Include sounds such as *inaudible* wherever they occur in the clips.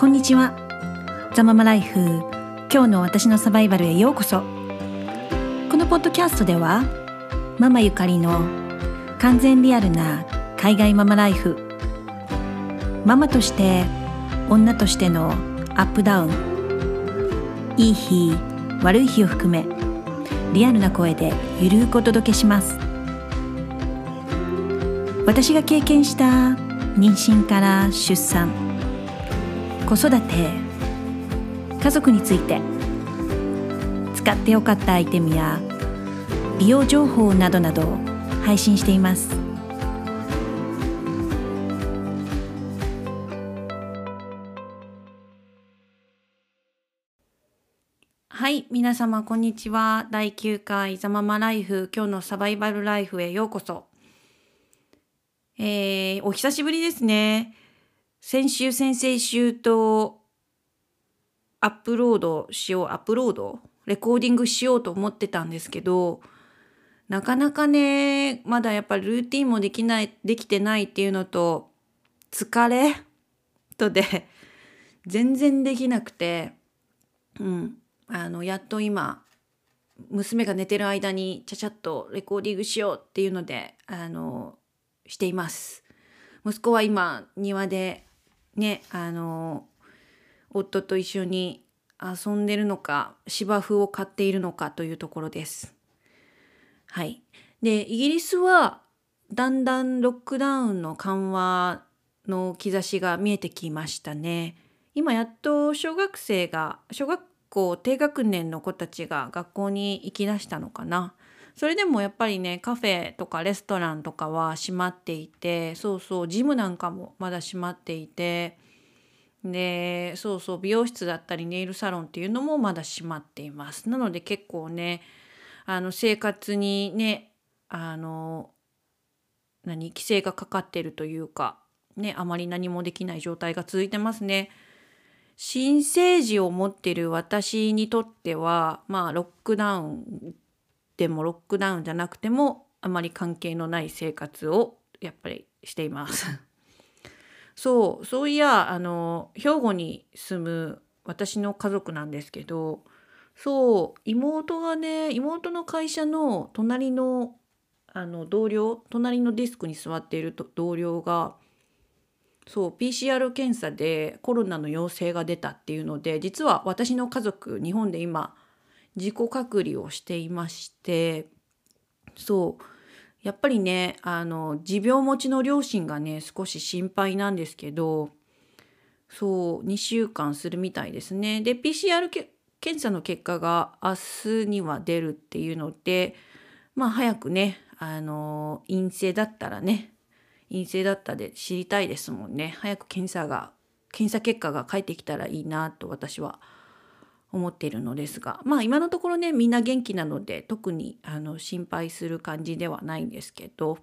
こんにちは。ザママライフ今日の私のサバイバルへようこそ。このポッドキャストではママゆかりの完全リアルな海外ママライフ。ママとして女としてのアップダウン。いい日悪い日を含めリアルな声でゆるくお届けします。私が経験した妊娠から出産。子育て家族について。使ってよかったアイテムや美容情報などなど配信しています。はい皆様こんにちは。第9回ザママライフ今日のサバイバルライフへようこそ。えー、お久しぶりですね。先週先々週とアップロードしようアップロード？レコーディングしようと思ってたんですけどなかなかねまだやっぱりルーティンもできないできてないっていうのと疲れとで全然できなくてうん。あのやっと今娘が寝てる間にちゃちゃっとレコーディングしようっていうのであのしています。息子は今庭でねあの夫と一緒に遊んでるのか芝生を買っているのかというところです。はい、でイギリスはだんだんロックダウンの緩和の兆しが見えてきましたね。今やっと小学生が小学校低学年の子たちが学校に行きだしたのかな。それでもやっぱりねカフェとかレストランとかは閉まっていてそうそうジムなんかもまだ閉まっていてでそうそう美容室だったりネイルサロンっていうのもまだ閉まっていますなので結構ねあの生活にねあの何規制がかかってるというかねあまり何もできない状態が続いてますね。新生児を持ってる私にとってはまあロックダウンでもロックダウンじゃなくてもあまり関係のない生活をやっぱりしています。*laughs* そうそういやあの兵庫に住む私の家族なんですけどそう妹がね妹の会社の隣のあの同僚隣のディスクに座っていると同僚がそう PCR 検査でコロナの陽性が出たっていうので実は私の家族日本で今自己隔離をしていましてそうやっぱりねあの持病持ちの両親がね少し心配なんですけどそう2週間するみたいですね。で PCR 検査の結果が明日には出るっていうのでまあ早くねあの陰性だったらね陰性だったで知りたいですもんね早く検査が検査結果が返ってきたらいいなと私は思います思っているのですがまあ今のところねみんな元気なので特にあの心配する感じではないんですけど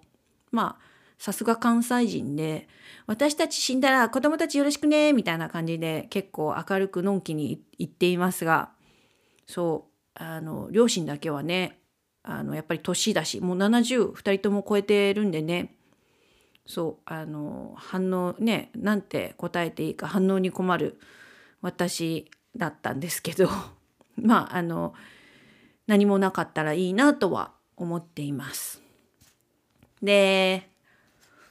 まあさすが関西人で私たち死んだら子供たちよろしくねみたいな感じで結構明るくのんきに言っていますがそうあの両親だけはねあのやっぱり年だしもう702人とも超えてるんでねそうあの反応ねなんて答えていいか反応に困る私だったんですけど *laughs* まああの何もなかったらいいなとは思っています。で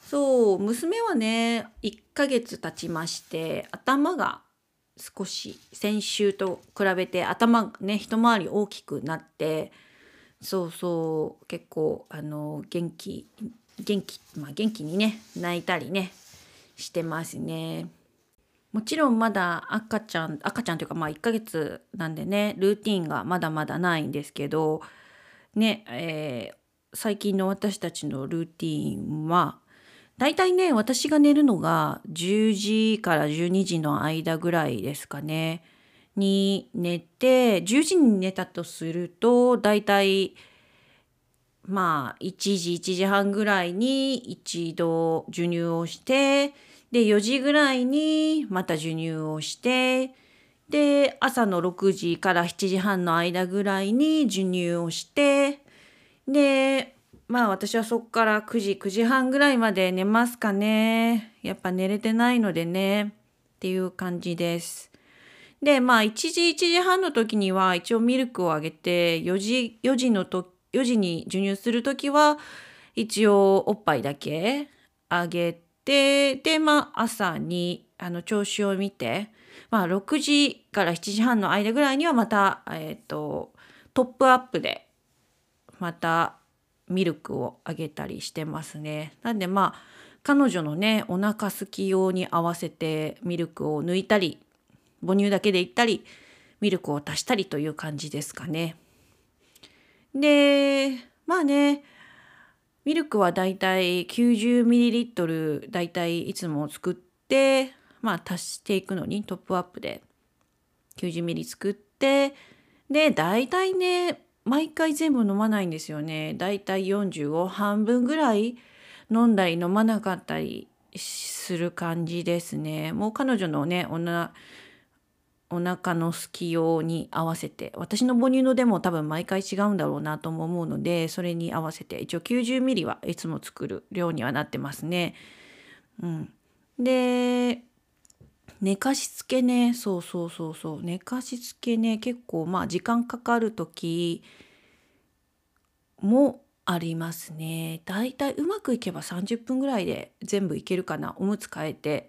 そう娘はね1ヶ月経ちまして頭が少し先週と比べて頭ね一回り大きくなってそうそう結構あの元気元気まあ元気にね泣いたりねしてますね。もちろんまだ赤ちゃん赤ちゃんというかまあ1ヶ月なんでねルーティンがまだまだないんですけどねえー、最近の私たちのルーティンはだいたいね私が寝るのが10時から12時の間ぐらいですかねに寝て10時に寝たとするとだいたいまあ1時1時半ぐらいに一度授乳をしてで4時ぐらいにまた授乳をしてで朝の6時から7時半の間ぐらいに授乳をしてでまあ私はそっから9時9時半ぐらいまで寝ますかねやっぱ寝れてないのでねっていう感じです。でまあ1時1時半の時には一応ミルクをあげて4時 ,4 時のと4時に授乳する時は一応おっぱいだけあげてでまあ朝にあの調子を見て、まあ、6時から7時半の間ぐらいにはまた、えーと、トップアップでまたミルクをあげたりしてますね。なんでまあ彼女のねお腹すき用に合わせてミルクを抜いたり母乳だけでいったりミルクを足したりという感じですかね。でまあねミルクはだいたい 90ml だいたいいつも作ってまあ足していくのにトップアップで 90ml 作ってでだいたいね毎回全部飲まないんですよね。だいたい45半分ぐらい飲んだり飲まなかったりする感じですね。もう彼女のねおなお腹のすき用に合わせて私の母乳のでも多分毎回違うんだろうなとも思うのでそれに合わせて一応 90ml はいつも作る量にはなってますね。うん、で寝かしつけね。そうそうそうそう。寝かしつけね。結構まあ時間かかる時もありますね。だいたいうまくいけば30分ぐらいで全部いけるかな。おむつ替えて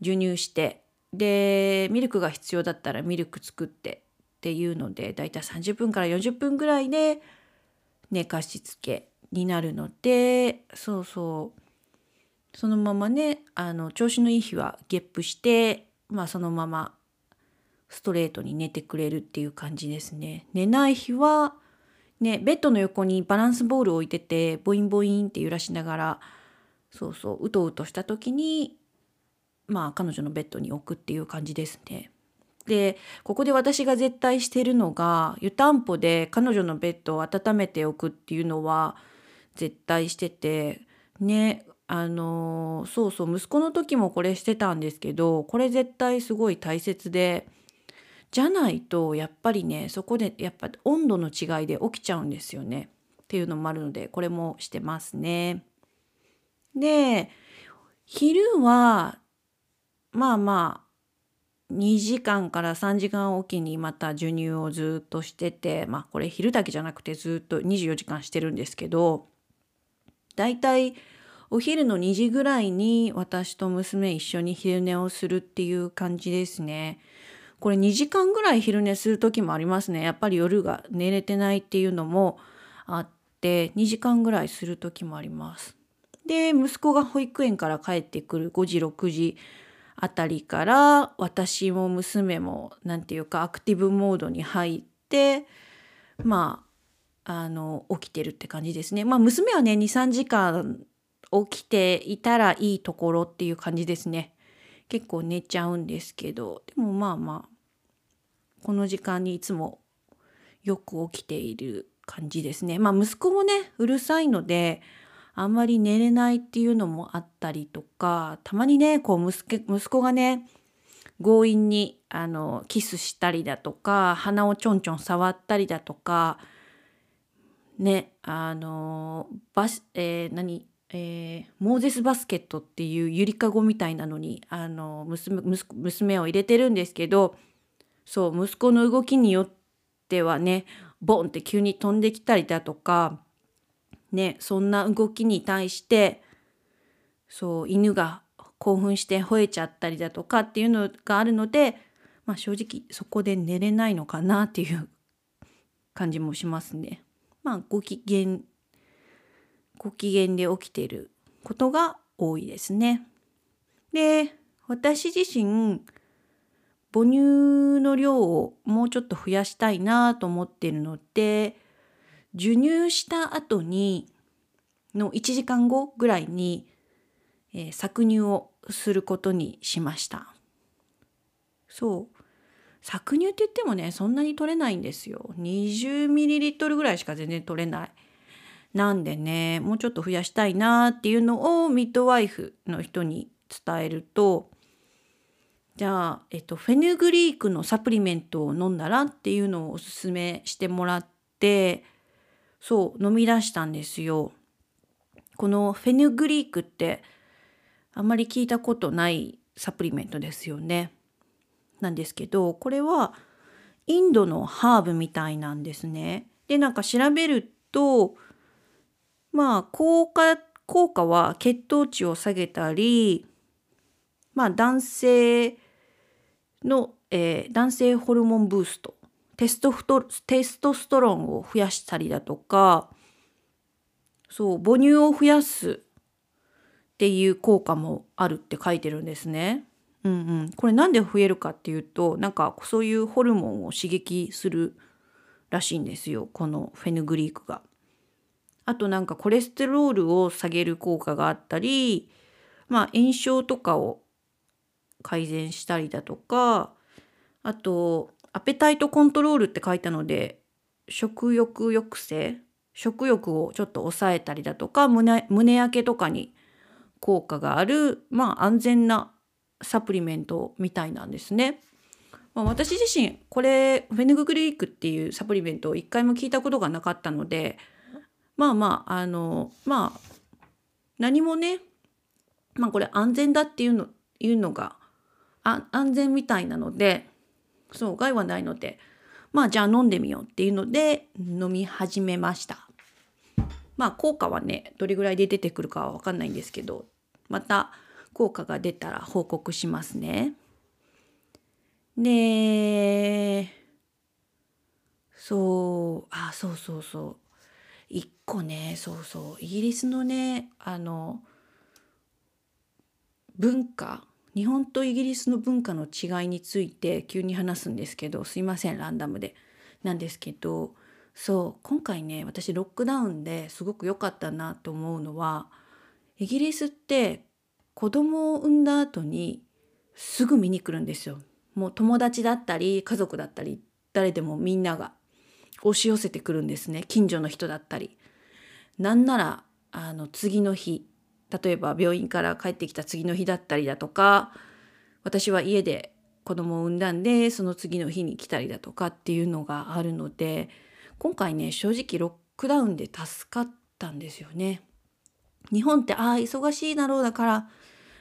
授乳してでミルクが必要だったらミルク作ってっていうのでだいたい30分から40分ぐらいで寝かしつけになるのでそうそうそのままねあの調子のいい日はゲップしてまあそのままストレートに寝てくれるっていう感じですね。寝ない日はねベッドの横にバランスボールを置いててボインボインって揺らしながらそうそううとうとした時にまあ彼女のベッドに置くっていう感じですね。でここで私が絶対してるのが湯たんぽで彼女のベッドを温めておくっていうのは絶対しててねあのそうそう息子の時もこれしてたんですけどこれ絶対すごい大切でじゃないとやっぱりねそこでやっぱ温度の違いで起きちゃうんですよねっていうのもあるのでこれもしてますね。で昼はまあまあ2時間から3時間おきにまた授乳をずっとしててまあこれ昼だけじゃなくてずっと24時間してるんですけどだいたいお昼の2時ぐらいに私と娘一緒に昼寝をするっていう感じですね。これ2時間ぐらい昼寝する時もありますね。やっぱり夜が寝れてないっていうのもあって2時間ぐらいする時もあります。で息子が保育園から帰ってくる5時6時あたりから私も娘も何て言うかアクティブモードに入ってまああの起きてるって感じですね。まあ娘はね23時間起きていたらいいところっていう感じですね。結構寝ちゃうんですけどでもまあまあこの時間にいつもよく起きている感じですね。まあ息子もねうるさいのであんまり寝れないっていうのもあったりとかたまにねこう息子がね強引にあのキスしたりだとか鼻をちょんちょん触ったりだとかねあのバス、えー、何えー、モーゼスバスケットっていうゆりかごみたいなのにあの娘娘を入れてるんですけどそう息子の動きによってはねボンって急に飛んできたりだとかねそんな動きに対してそう犬が興奮して吠えちゃったりだとかっていうのがあるので、まあ、正直そこで寝れないのかなっていう感じもしますね。まあご機嫌ご機嫌で起きていることが多いですね。で私自身母乳の量をもうちょっと増やしたいなと思ってるので授乳した後にの1時間後ぐらいに、えー、搾乳をすることにしました。そう。搾乳って言ってもねそんなに取れないんですよ。20ml ぐらいしか全然取れない。なんでねもうちょっと増やしたいなっていうのをミッドワイフの人に伝えるとじゃあ、えっと、フェヌグリークのサプリメントを飲んだらっていうのをおすすめしてもらってそう飲み出したんですよ。このフェヌグリークってあんまり聞いたことないサプリメントですよね。なんですけどこれはインドのハーブみたいなんですね。でなんか調べるとまあ効果効果は血糖値を下げたりまあ男性の、えー、男性ホルモンブーストテストフトテストストロンを増やしたりだとかそう母乳を増やすっていう効果もあるって書いてるんですね。うんうん、これなんで増えるかっていうとなんかそういうホルモンを刺激するらしいんですよこのフェヌグリークが。あとなんかコレステロールを下げる効果があったりまあ炎症とかを改善したりだとかあとアペタイトコントロールって書いたので食欲抑制？食欲をちょっと抑えたりだとか胸胸焼けとかに効果があるまあ安全なサプリメントみたいなんですね。まあ、私自身これフェヌググリークっていうサプリメントを一回も聞いたことがなかったのでまあまああのまあ何もねまあこれ安全だっていうのいうのが安全みたいなのでそう害はないのでまあじゃあ飲んでみようっていうので飲み始めました。まあ効果はねどれぐらいで出てくるかは分かんないんですけどまた効果が出たら報告しますね。でそうあそうそうそう一個ねそうそうイギリスのねあの文化日本とイギリスの文化の違いについて急に話すんですけどすいませんランダムでなんですけどそう今回ね私ロックダウンですごく良かったなと思うのはイギリスって子供を産んだ後にすぐ見に来るんですよ。もう友達だったり家族だったり誰でもみんなが押し寄せてくるんですね近所の人だったり。なんならあの次の日例えば病院から帰ってきた次の日だったりだとか私は家で子供を産んだんでその次の日に来たりだとかっていうのがあるので今回ね正直ロックダウンで助かったんですよね。日本ってああ忙しいだろうだから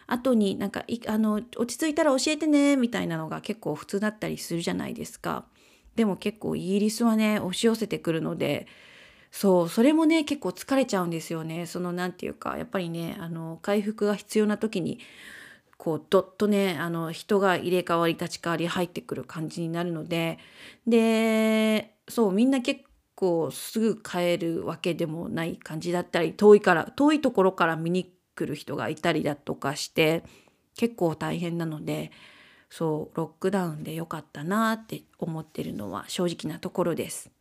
後になんかあの落ち着いたら教えてねみたいなのが結構普通だったりするじゃないですか。でも結構イギリスはね押し寄せてくるのでそうそれもね結構疲れちゃうんですよね。その何て言うかやっぱりねあの回復が必要な時にこうどっとねあの人が入れ替わり立ち替わり入ってくる感じになるのででそうみんな結構すぐ帰るわけでもない感じだったり遠いから遠いところから見に来る人がいたりだとかして結構大変なのでそうロックダウンで良かったなって思ってるのは正直なところです。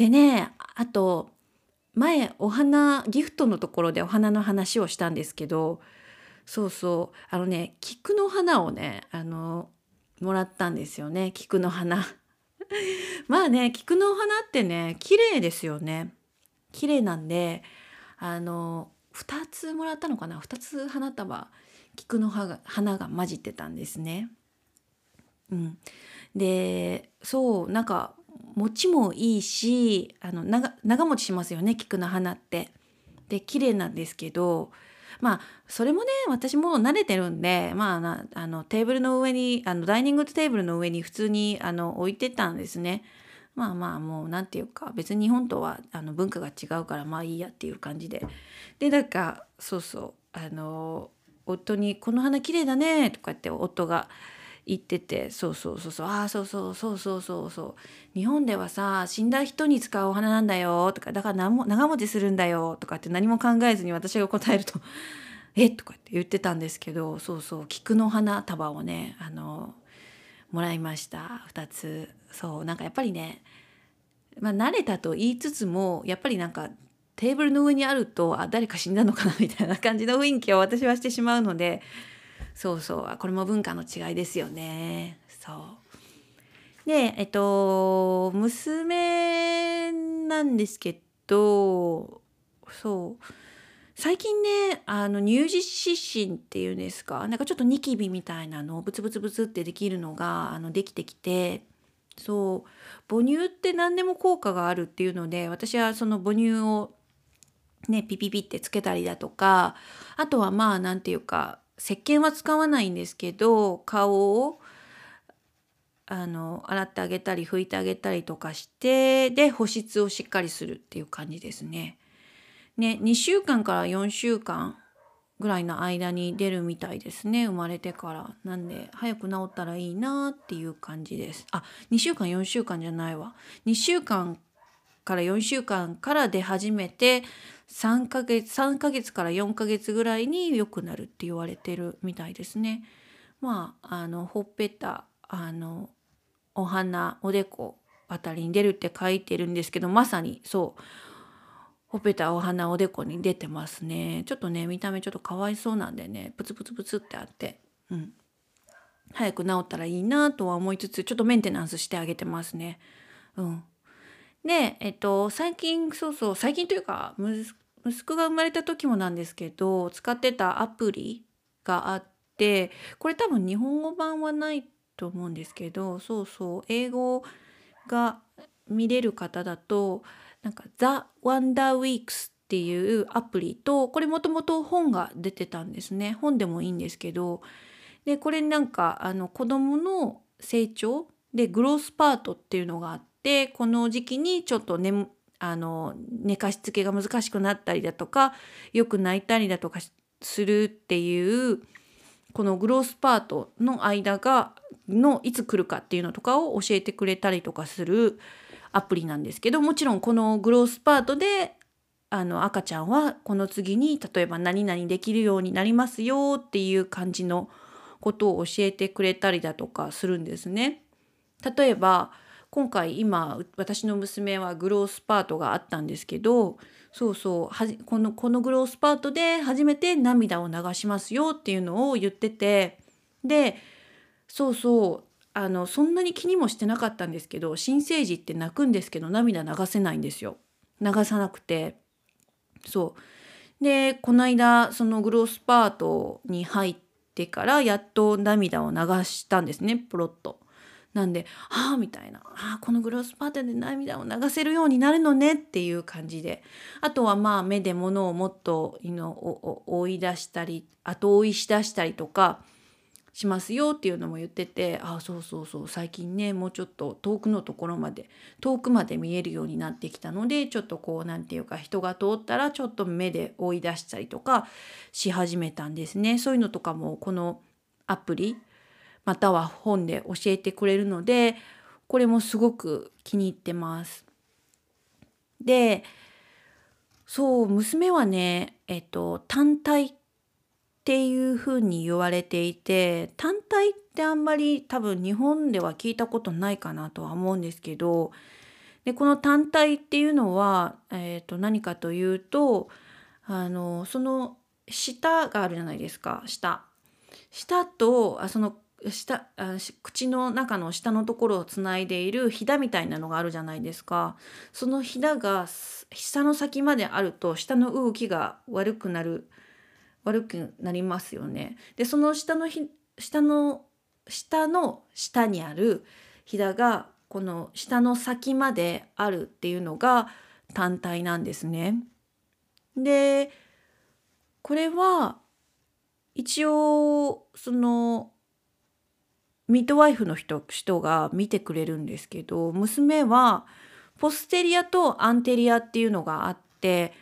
でねあと前お花ギフトのところでお花の話をしたんですけどそうそうあのね菊の花をねあのもらったんですよね菊の花。*laughs* まあね菊の花ってね綺麗ですよね。綺麗なんであの2つもらったのかな？2つ花束菊の花が花が混じってたんですね。うん、でそうなんか持ちもいいしあの長長持ちしますよね菊の花って。で綺麗なんですけどまあそれもね私も慣れてるんでまあなあのテーブルの上にあのダイニングテーブルの上に普通にあの置いてたんですね。まあまあもう何て言うか別に日本とはあの文化が違うからまあいいやっていう感じででなんかそうそうあの夫に「この花綺麗だね」とかって夫が言っててそうそうそうそうああそうそうそうそうそうそう。日本ではさ死んだ人に使うお花なんだよとかだから長持ちするんだよとかって何も考えずに私が答えると「*laughs* え？とかって言ってたんですけどそうそう菊の花束をねあのもらいました2つ。そうなんかやっぱりね、まあ、慣れたと言いつつもやっぱりなんかテーブルの上にあるとあ誰か死んだのかなみたいな感じの雰囲気を私はしてしまうのでそうそう。これも文化の違いですよね。そう。でえっと娘なんですけどそう。最近ねあの乳児湿疹っていうんですか？なんかちょっとニキビみたいなのをブツブツブツってできるのがあのできてきてそう。母乳って何でも効果があるっていうので私はその母乳をねピピピってつけたりだとかあとはまあ何て言うか石鹸は使わないんですけど顔をあの洗ってあげたり拭いてあげたりとかしてで保湿をしっかりするっていう感じですね。ね2週間から4週間ぐらいの間に出るみたいですね生まれてから。なんで早く治ったらいいなっていう感じです。あ2週間4週間じゃないわ。2週間から4週間から出始めて3ヶ月3ヶ月から4ヶ月ぐらいに良くなるって言われてるみたいですね。まああのほっぺたあのお花おでこあたりに出るって書いてるんですけどまさにそうほっぺたお花おでこに出てますね。ちょっとね見た目ちょっとかわいそうなんでねプツプツプツってあってうん。早く治ったらいいなとは思いつつちょっとメンテナンスしてあげてますね。うん。でえっと最近そうそう最近というか息子が生まれた時もなんですけど使ってたアプリがあってこれ多分日本語版はないと思うんですけどそうそう英語が見れる方だとなんか The Wonder Weeks っていうアプリとこれもともと本が出てたんですね。本でもいいんですけどでこれなんかあの子どもの成長でグロースパートっていうのがあっててこの時期にちょっとねあの寝かしつけが難しくなったりだとかよく泣いたりだとかするっていうこのグロースパートの間がのいつ来るかっていうのとかを教えてくれたりとかするアプリなんですけどもちろんこのグロースパートであの赤ちゃんはこの次に例えば何々できるようになりますよっていう感じのことを教えてくれたりだとかするんですね。例えば今回今私の娘はグロースパートがあったんですけどそうそうこのこのグロースパートで初めて涙を流しますよっていうのを言っててでそうそうあのそんなに気にもしてなかったんですけど新生児って泣くんですけど涙流せないんですよ。流さなくて。そう。でこの間そのグロースパートに入ってからやっと涙を流したんですねポロッと。なんで「ああ」みたいな「ああこのグロスパートで涙を流せるようになるのね」っていう感じで。あとはまあ目で物をもっとの追い出したり後追いしだしたりとかしますよっていうのも言っててああそうそうそう最近ねもうちょっと遠くのところまで遠くまで見えるようになってきたのでちょっとこう何て言うか人が通ったらちょっと目で追い出したりとかし始めたんですね。そういうのとかもこのアプリまたは本で教えてくれるのでこれもすごく気に入ってます。でそう娘はねえっと単体っていうふうに言われていて単体ってあんまり多分日本では聞いたことないかなとは思うんですけどでこの単体っていうのは、えー、と何かというとあのその舌があるじゃないですか舌。舌とあその下あ口の中の下のところをつないでいるひだみたいなのがあるじゃないですかそのひだが下の先まであると下の動きが悪くなる悪くなりますよね。でその下のひ下の下の下にあるひだがこの下の先まであるっていうのが単体なんですね。でこれは一応そのミッドワイフの人人が見てくれるんですけど娘はポステリアとアンテリアっていうのがあって、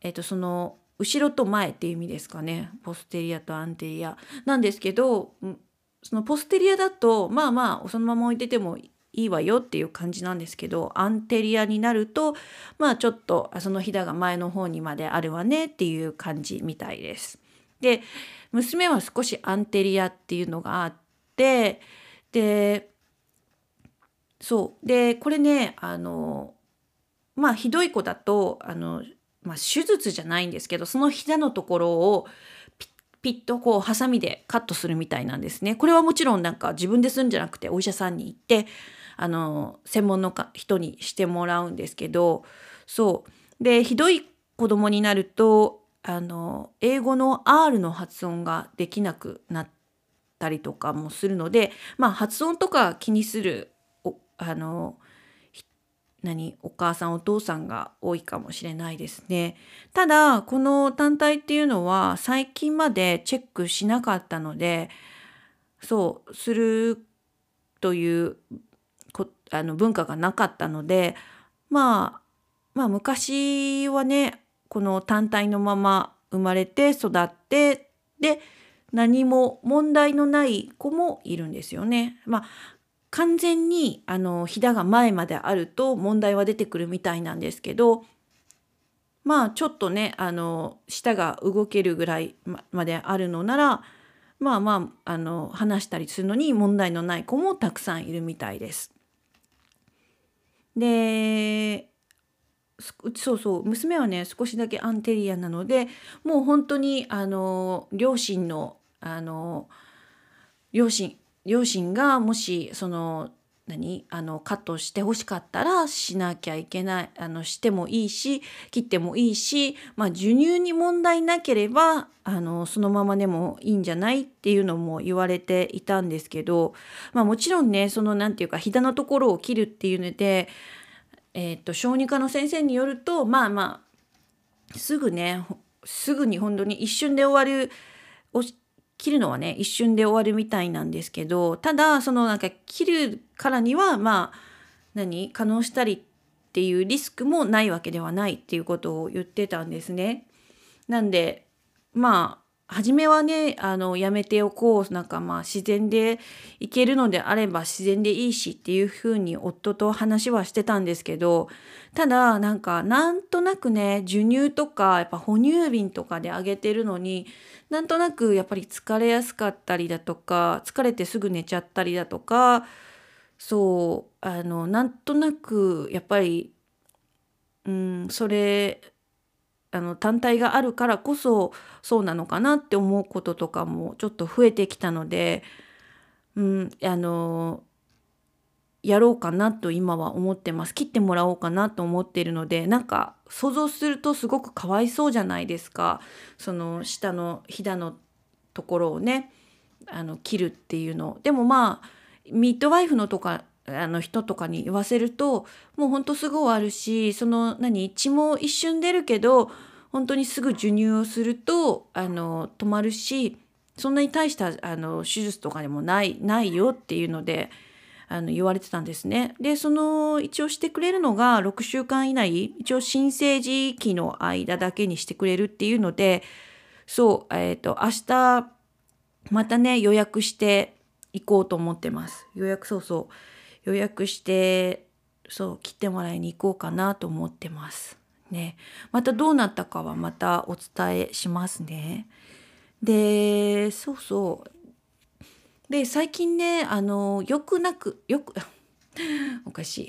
えっと、その後ろと前っていう意味ですかねポステリアとアンテリアなんですけどそのポステリアだとまあまあそのまま置いててもいいわよっていう感じなんですけどアンテリアになるとまあちょっとそのひだが前の方にまであるわねっていう感じみたいです。で娘は少しアンテリアっていうのがあってでそうでこれねあのまあひどい子だとあのまあ、手術じゃないんですけどその膝のところをピッとこうハサミでカットするみたいなんですね。これはもちろんなんか自分でするんじゃなくてお医者さんに行ってあの専門の人にしてもらうんですけどそうでひどい子供になるとあの英語の R の発音ができなくなってたりとかもするのでまあ発音とか気にするおあの何お母さんお父さんが多いかもしれないですね。ただこの単体っていうのは最近までチェックしなかったのでそうするというこあの文化がなかったのでまあまあ昔はねこの単体のまま生まれて育ってで何も問題のない子もいるんですよね。まあ完全にあのひだが前まであると問題は出てくるみたいなんですけどまあちょっとねあの舌が動けるぐらいまであるのならまあまああの話したりするのに問題のない子もたくさんいるみたいです。でそうそう娘はね少しだけアンテリアなのでもう本当にあの両親のあの両親両親がもしその何？あのカットしてほしかったらしなきゃいけないあのしてもいいし切ってもいいし、まあ、授乳に問題なければあのそのままでもいいんじゃないっていうのも言われていたんですけど、まあ、もちろんねその何て言うかひだのところを切るっていうので、えー、っと小児科の先生によるとまあまあすぐねすぐに本当に一瞬で終わる切るのはね一瞬で終わるみたいなんですけどただそのなんか切るからにはまあ何？可能したりっていうリスクもないわけではないっていうことを言ってたんですね。なんでまあ初めはねあのやめておこうなんかまあ自然でいけるのであれば自然でいいしっていうふうに夫と話はしてたんですけどただなんかなんとなくね授乳とかやっぱ哺乳瓶とかであげてるのになんとなくやっぱり疲れやすかったりだとか疲れてすぐ寝ちゃったりだとかそうあのなんとなくやっぱりうんそれあの単体があるからこそそうなのかなって思うこととかもちょっと増えてきたので、うん、あのやろうかなと今は思ってます。切ってもらおうかなと思っているのでなんか想像するとすごくかわいそうじゃないですか。その下のひだのところをねあの切るっていうの。でもまあミッドワイフのとかあの人とかに言わせるともうほんとすぐ終わるしその何血も一瞬出るけど本当にすぐ授乳をするとあの止まるしそんなに大したあの手術とかでもないないよっていうのであの言われてたんですね。でその一応してくれるのが6週間以内一応新生児期の間だけにしてくれるっていうのでそうえっ、ー、と明日またね予約して行こうと思ってます。予約そうそう予約してそう切ってもらいに行こうかなと思ってます。ね、またどうなったかはまたお伝えしますね。でそうそうで最近ねあのよくなくよく *laughs* おかしい。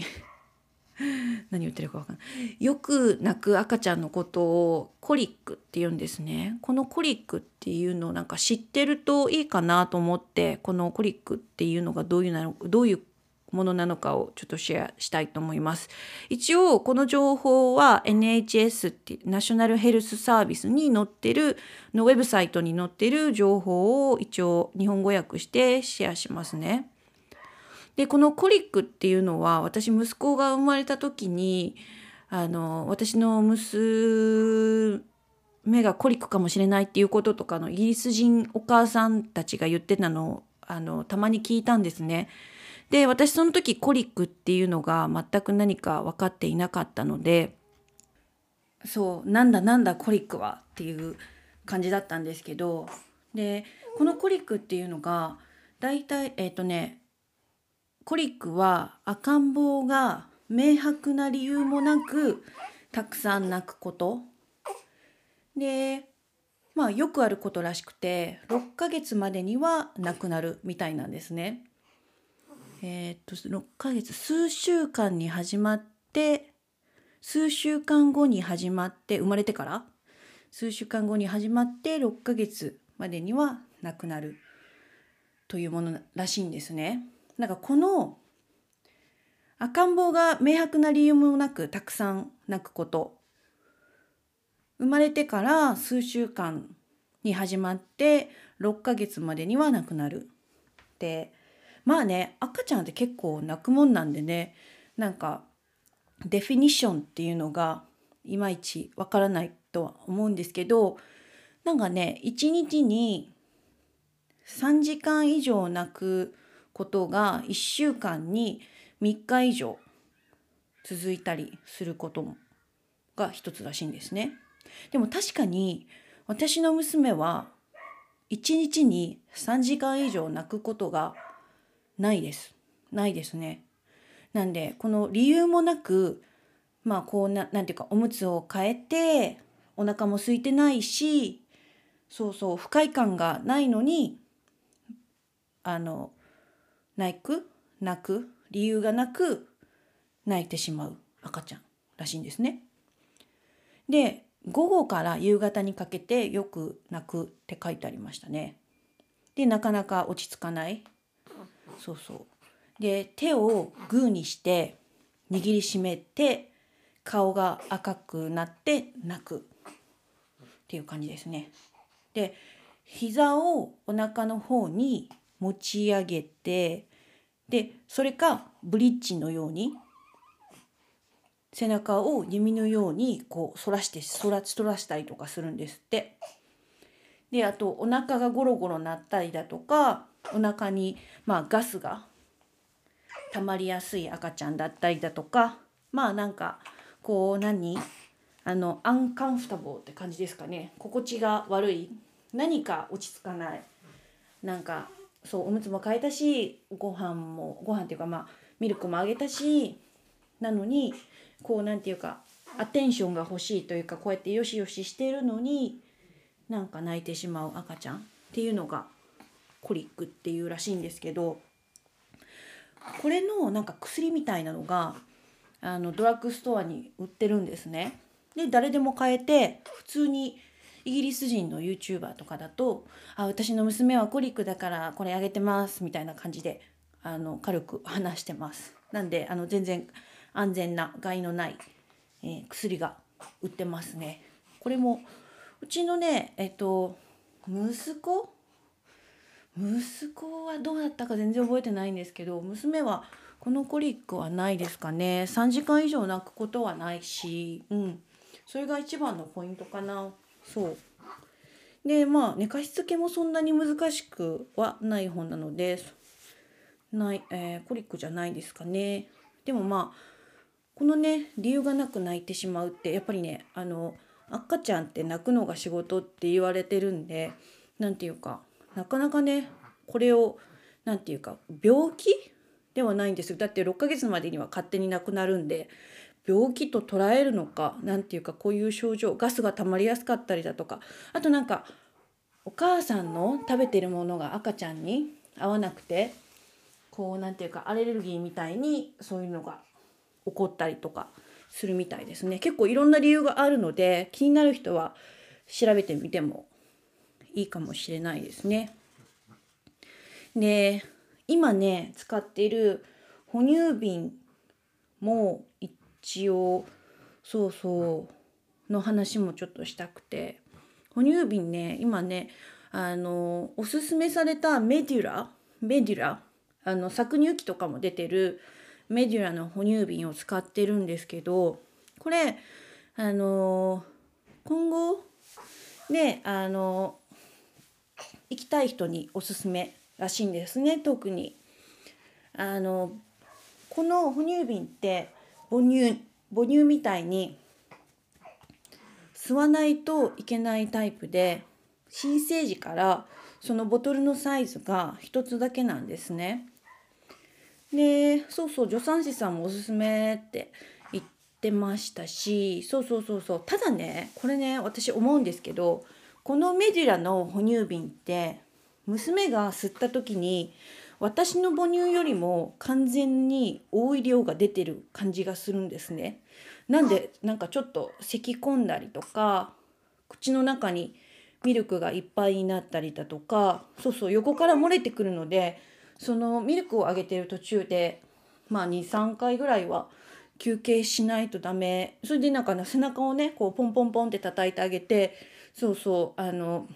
*laughs* 何言ってるか分かんない。よく泣く赤ちゃんのことをコリックって言うんですね。このコリックっていうのをなんか知ってるといいかなと思ってこのコリックっていうのがどういうのどういうものなのかをちょっとシェアしたいと思います。一応この情報は NHS ってナショナルヘルスサービスに載ってるのウェブサイトに載ってる情報を一応日本語訳してシェアしますね。でこのコリックっていうのは私息子が生まれた時にあの私の娘がコリックかもしれないっていうこととかのイギリス人お母さんたちが言ってたのをあのたまに聞いたんですね。で私その時コリックっていうのが全く何か分かっていなかったのでそうなんだなんだコリックはっていう感じだったんですけどでこのコリックっていうのが大体えっ、ー、とねコリックは赤ん坊が明白な理由もなくたくさん泣くことでまあよくあることらしくて6ヶ月までには亡くなるみたいなんですね。えー、っと6ヶ月数週間に始まって数週間後に始まって生まれてから数週間後に始まって6ヶ月までには亡くなるというものらしいんですね。なんかこの赤ん坊が明白な理由もなくたくさん泣くこと生まれてから数週間に始まって6ヶ月までには亡くなるでまあね赤ちゃんって結構泣くもんなんでねなんかデフィニッションっていうのがいまいちわからないとは思うんですけどなんかね1日に3時間以上泣くことが1週間に3日以上続いたりすることが一つらしいんですね。でも確かに私の娘は1日に3時間以上泣くことがないです。ないですね。なんでこの理由もなくまあこうななんていうかおむつを変えてお腹も空いてないしそうそう不快感がないのにあの泣く泣く理由がなく泣いてしまう赤ちゃんらしいんですね。で午後から夕方にかけてよく泣くって書いてありましたね。でなかなか落ち着かないそうそうで手をグーにして握りしめて顔が赤くなって泣くっていう感じですね。で膝をお腹の方に持ち上げてでそれかブリッジのように背中を弓のようにこう反らして反ら反らしたりとかするんですって。であとお腹がゴロゴロ鳴ったりだとかお腹にまあガスが溜まりやすい赤ちゃんだったりだとかまあなんかこう何？あのアンカンフタボーって感じですかね。心地が悪い。何か落ち着かない。なんかそうおむつも変えたしご飯もご飯っていうかまあミルクもあげたしなのにこうなんていうかアテンションが欲しいというかこうやってよしよししてるのになんか泣いてしまう赤ちゃんっていうのがコリックっていうらしいんですけどこれのなんか薬みたいなのがあのドラッグストアに売ってるんですね。で誰でも買えて普通にイギリス人の YouTuber とかだと「あ私の娘はコリックだからこれあげてます」みたいな感じであの軽く話してます。なんであの全然安全な害のない、えー、薬が売ってますね。これもうちのねえっと息子息子はどうだったか全然覚えてないんですけど娘はこのコリックはないですかね。3時間以上泣くことはないしうん。それが一番のポイントかな。そう。でまあ寝かしつけもそんなに難しくはない本なのでない、えー、コリックじゃないですかね。でもまあこのね理由がなく泣いてしまうってやっぱりねあの赤ちゃんって泣くのが仕事って言われてるんで何て言うかなかなかねこれを何て言うか病気ではないんですよ。だって6ヶ月までには勝手に亡くなるんで病気と捉えるのか何て言うかこういう症状ガスが溜まりやすかったりだとかあとなんかお母さんの食べてるものが赤ちゃんに合わなくてこう何て言うかアレルギーみたいにそういうのが起こったりとかするみたいですね。結構いろんな理由があるので気になる人は調べてみてもいいかもしれないですね。で今ね使っている哺乳瓶も一応そうそうの話もちょっとしたくて哺乳瓶ね今ねあのおすすめされたメデュラメデュラあの搾乳機とかも出てるメデュラの哺乳瓶を使ってるんですけどこれあの今後ねあの行きたい人におすすめらしいんですね特に。あのこの哺乳瓶って母乳母乳みたいに吸わないといけないタイプで新生児からそのボトルのサイズが1つだけなんですね。でそうそう助産師さんもおすすめって言ってましたしそうそうそうそうただねこれね私思うんですけどこのメデュラの哺乳瓶って娘が吸った時に私の母乳よりも完全に多い量が出てる感じがするんですね。なんでなんかちょっと咳き込んだりとか口の中にミルクがいっぱいになったりだとかそうそう横から漏れてくるのでそのミルクをあげてる途中でまあ23回ぐらいは休憩しないとダメそれでなんか背中をねこうポンポンポンって叩いてあげてそうそうあの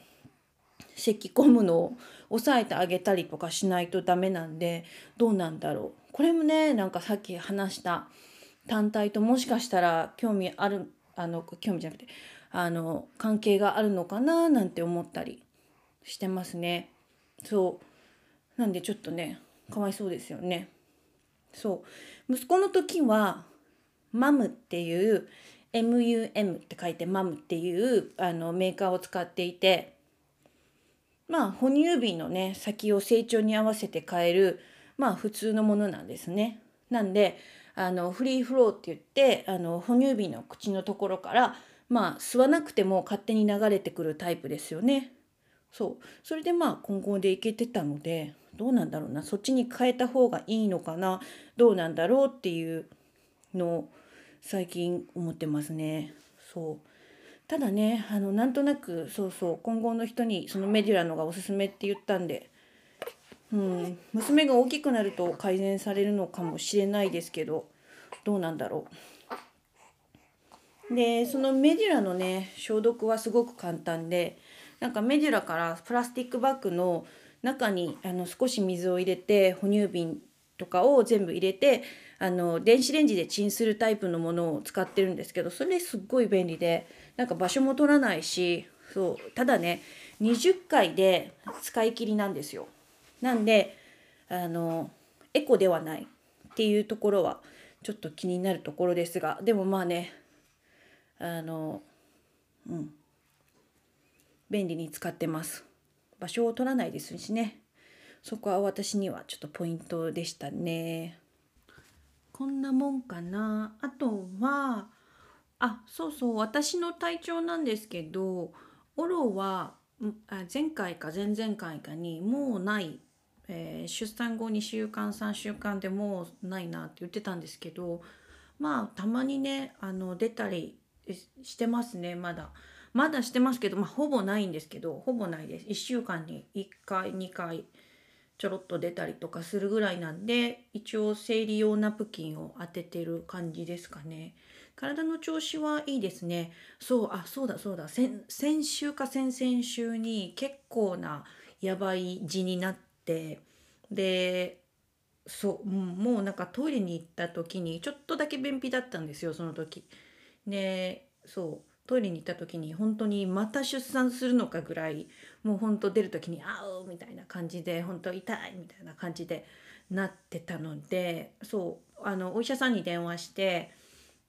咳き込むのを抑えてあげたりとかしないとダメなんでどうなんだろうこれもねなんかさっき話した単体ともしかしたら興味あるあの興味じゃなくてあの関係があるのかななんて思ったりしてますね。そうなんでちょっとねかわいそうですよね。そう息子の時はマムっていう MUM って書いてマムっていうあのメーカーを使っていてまあ哺乳瓶のね先を成長に合わせて変えるまあ普通のものなんですね。なんであのフリーフローって言ってあの哺乳瓶の口のところからまあ吸わなくても勝手に流れてくるタイプですよね。そうそれでまあ今後でいけてたのでどうなんだろうなそっちに変えた方がいいのかなどうなんだろうっていうのを最近思ってますね。そうただねあのなんとなくそうそう今後の人にそのメデュラのがおすすめって言ったんで、うん、娘が大きくなると改善されるのかもしれないですけどどうなんだろう。でそのメデュラのね消毒はすごく簡単でなんかメデュラからプラスチックバッグの中にあの少し水を入れて哺乳瓶とかを全部入れてあの電子レンジでチンするタイプのものを使ってるんですけどそれすっごい便利でなんか場所も取らないしそうただね20回で使い切りなんですよ。なんであのエコではないっていうところはちょっと気になるところですがでもまあねあのうん便利に使ってます。場所を取らないですしねそこは私にはちょっとポイントでしたね。こんなもんかなあとはあそうそう私の体調なんですけどオロは前回か前々回かにもうない、えー、出産後2週間3週間でもうないなって言ってたんですけどまあたまにねあの出たりしてますねまだ。まだしてますけど、まあ、ほぼないんですけどほぼないです1週間に1回2回ちょろっと出たりとかするぐらいなんで一応生理用ナプキンを当ててる感じですかね。体の調子はいいですね。そう、あ、そうだそうだ。先週か先々週に結構なやばい字になって、で、そう、もうなんかトイレに行った時にちょっとだけ便秘だったんですよ、その時。で、そう。トイレに行った時に本当にまた出産するのかぐらいもう本当出る時に「あう」みたいな感じで本当痛いみたいな感じでなってたのでそうあのお医者さんに電話して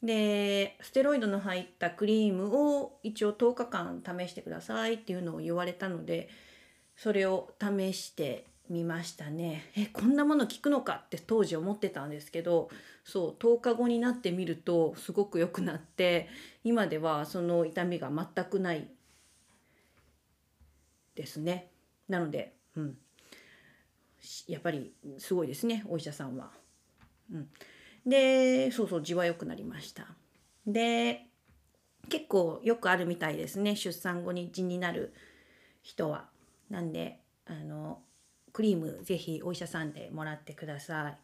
でステロイドの入ったクリームを一応10日間試してくださいっていうのを言われたのでそれを試してみましたね。えこんなもの効くのかって当時思ってたんですけどそう10日後になってみるとすごく良くなって今ではその痛みが全くないですね。なので、うん、やっぱりすごいですねお医者さんは。うん、でそうそう字は良くなりました。で結構よくあるみたいですね出産後に痔になる人は。なんであのクリームぜひお医者さんでもらってください。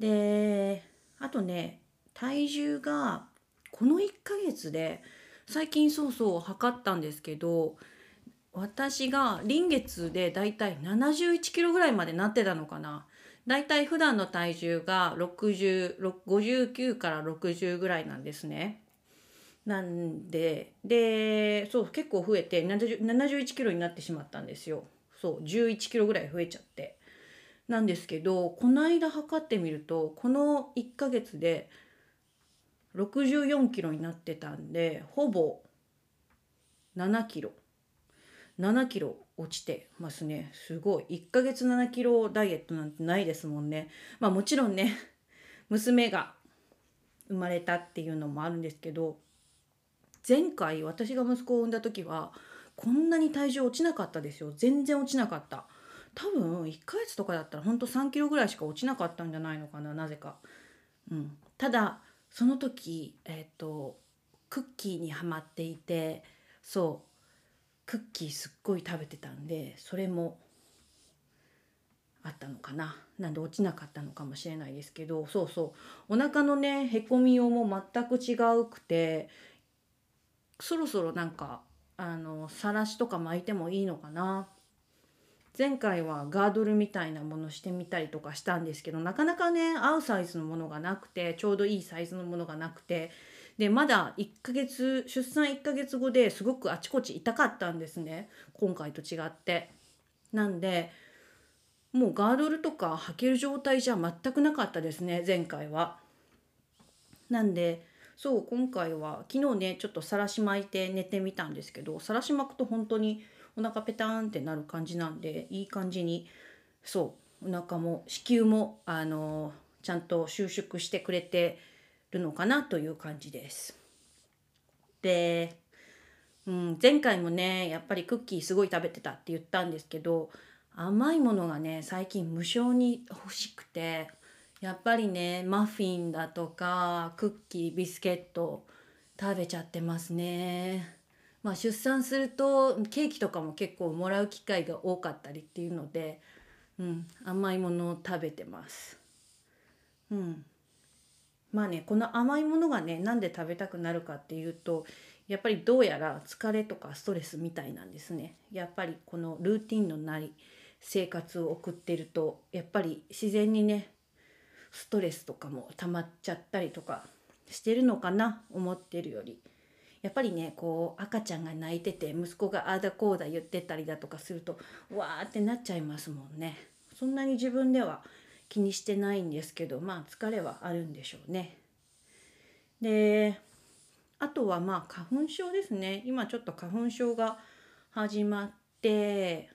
であとね体重がこの1ヶ月で最近そうそう測ったんですけど私が臨月でだいたい71キロぐらいまでなってたのかな。だいたい普段の体重が6059から60ぐらいなんですね。なんででそう結構増えて71キロになってしまったんですよ。そう11キロぐらい増えちゃって。なんですけどこの間測ってみるとこの1ヶ月で64キロになってたんでほぼ7キロ。7キロ落ちてますね。すごい。1ヶ月7キロダイエットなんてないですもんね。まあもちろんね *laughs* 娘が生まれたっていうのもあるんですけど前回私が息子を産んだ時はこんなに体重落ちなかったですよ。全然落ちなかった。多分1ヶ月とかだったらほんと3キロぐらいしか落ちなかったんじゃないのかななぜか、うん、ただその時えっ、ー、とクッキーにはまっていてそう。クッキーすっごい食べてたんでそれもあったのかな。なんで落ちなかったのかもしれないですけどそうそう。お腹のねへこみようも全く違うくてそろそろなんかあのさらしとか巻いてもいいのかな前回はガードルみたいなものしてみたりとかしたんですけどなかなかね合うサイズのものがなくてちょうどいいサイズのものがなくてでまだ1ヶ月出産1ヶ月後ですごくあちこち痛かったんですね今回と違って。なんでもうガードルとか履ける状態じゃ全くなかったですね前回は。なんでそう今回は昨日ねちょっとさらし巻いて寝てみたんですけどさらし巻くと本当にお腹ペタンってなる感じなんでいい感じにそうお腹も子宮もあのちゃんと収縮してくれてるのかなという感じです。で、うん、前回もねやっぱりクッキーすごい食べてたって言ったんですけど甘いものがね最近無性に欲しくてやっぱりねマフィンだとかクッキービスケット食べちゃってますね。まあ、出産するとケーキとかも結構もらう機会が多かったりっていうので、うん、甘いものを食べてます。うん、まあねこの甘いものがねなんで食べたくなるかっていうとやっぱりどうやら疲れとかストレスみたいなんですね。やっぱりこのルーティンのない生活を送ってるとやっぱり自然にねストレスとかも溜まっちゃったりとかしてるのかな思ってるより。やっぱりねこう赤ちゃんが泣いてて息子がああだこうだ言ってたりだとかするとわーってなっちゃいますもんね。そんなに自分では気にしてないんですけどまあ疲れはあるんでしょうね。であとはまあ花粉症ですね今ちょっと花粉症が始まって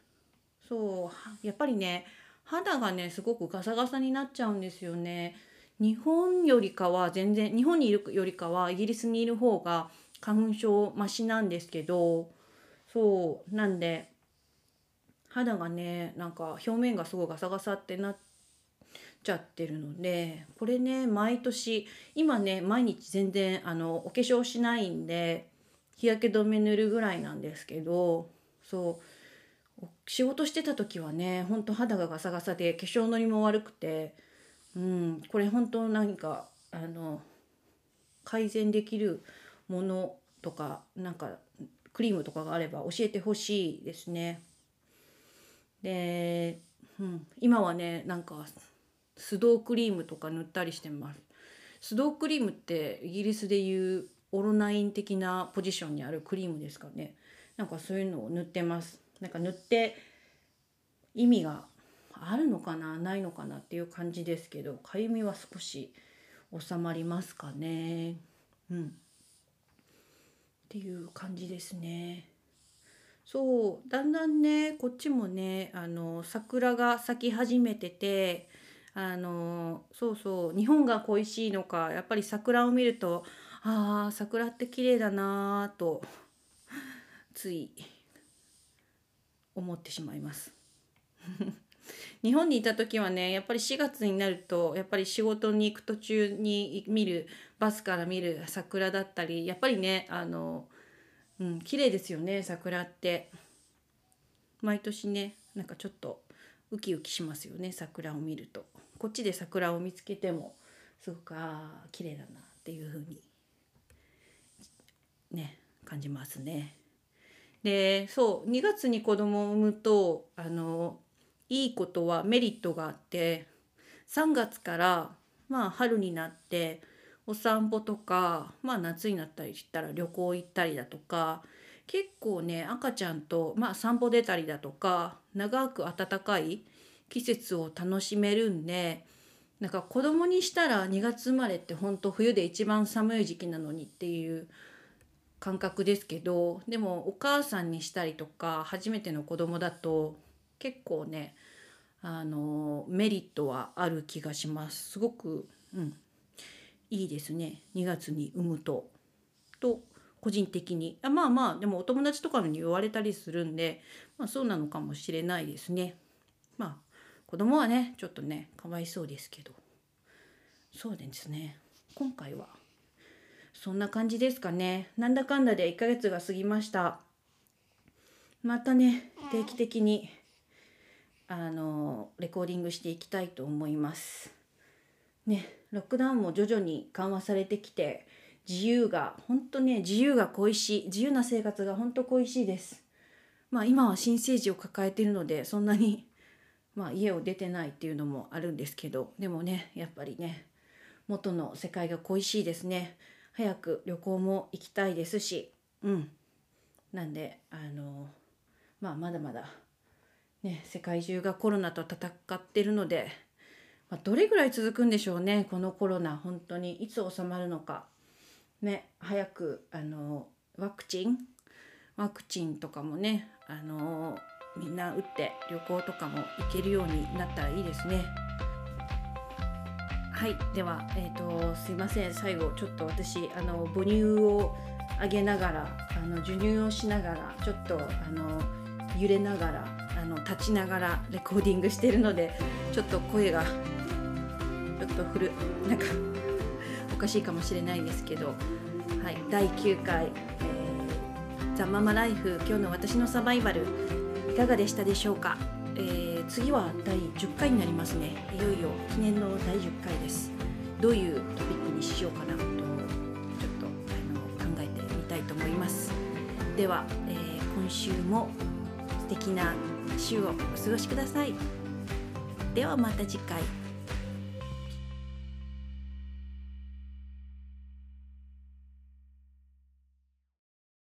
そうやっぱりね肌がねすごくガサガサになっちゃうんですよね。日本よりかは全然日本にいるよりかはイギリスにいる方が花粉症マシなんですけどそうなんで肌がねなんか表面がすごいガサガサってなっちゃってるのでこれね毎年今ね毎日全然あのお化粧しないんで日焼け止め塗るぐらいなんですけどそう仕事してた時はねほんと肌がガサガサで化粧のりも悪くてうんこれ本当何かあの改善できるものとかなんかクリームとかがあれば教えてほしいですね。で、うん、今はねなんかスドークリームとか塗ったりしてます。スドークリームってイギリスでいうオロナイン的なポジションにあるクリームですかね。なんかそういうのを塗ってます。なんか塗って意味があるのかなないのかなっていう感じですけどかゆみは少し収まりますかね。うんっていう感じですね。そうだんだんねこっちもねあの桜が咲き始めててあのそうそう日本が恋しいのかやっぱり桜を見るとああ桜って綺麗だなとつい思ってしまいます。*laughs* 日本にいた時はねやっぱり4月になるとやっぱり仕事に行く途中に見るバスから見る桜だったりやっぱりねあの、うん、綺麗ですよね桜って毎年ねなんかちょっとウキウキしますよね桜を見るとこっちで桜を見つけてもすごくああ綺麗だなっていう風にね感じますね。でそう2月に子供を産むとあのいいことはメリットがあって3月からまあ春になってお散歩とかまあ夏になったりしたら旅行行ったりだとか結構ね赤ちゃんとまあ散歩出たりだとか長く暖かい季節を楽しめるんでなんか子供にしたら2月生まれってほんと冬で一番寒い時期なのにっていう感覚ですけどでもお母さんにしたりとか初めての子供だと結構ねあのメリットはある気がします。すごく、うん、いいですね。2月に産むと。と個人的に。あまあまあでもお友達とかに言われたりするんで、まあ、そうなのかもしれないですね。まあ子供はねちょっとねかわいそうですけど。そうですね。今回はそんな感じですかねなんだかんだで1ヶ月が過ぎましたまたね定期的にあのレコーディングしていきたいと思います。ねロックダウンも徐々に緩和されてきて自由が本当ね自由が恋しい自由な生活が本当恋しいです。まあ今は新生児を抱えているのでそんなにまあ家を出てないっていうのもあるんですけどでもねやっぱりね元の世界が恋しいですね早く旅行も行きたいですしうん。なんであのまあまだまだね世界中がコロナと戦ってるので、まあ、どれぐらい続くんでしょうねこのコロナ本当に。いつ収まるのか。ね早くあのワクチンワクチンとかもねあのみんな打って旅行とかも行けるようになったらいいですね。はいでは、えーと、すいません。最後ちょっと私あの母乳をあげながらあの授乳をしながらちょっとあの揺れながらあの立ちながらレコーディングしてるのでちょっと声がちょっとフルなんかおかしいかもしれないですけど、はい、第9回、えー、ザ・ママライフ今日の私のサバイバルいかがでしたでしょうか、えー、次は第10回になりますね。いよいよ記念の第10回です。どういうトピックにしようかなとちょっとあの考えてみたいと思います。では、えー、今週も素敵な週をお過ごしください。ではまた次回。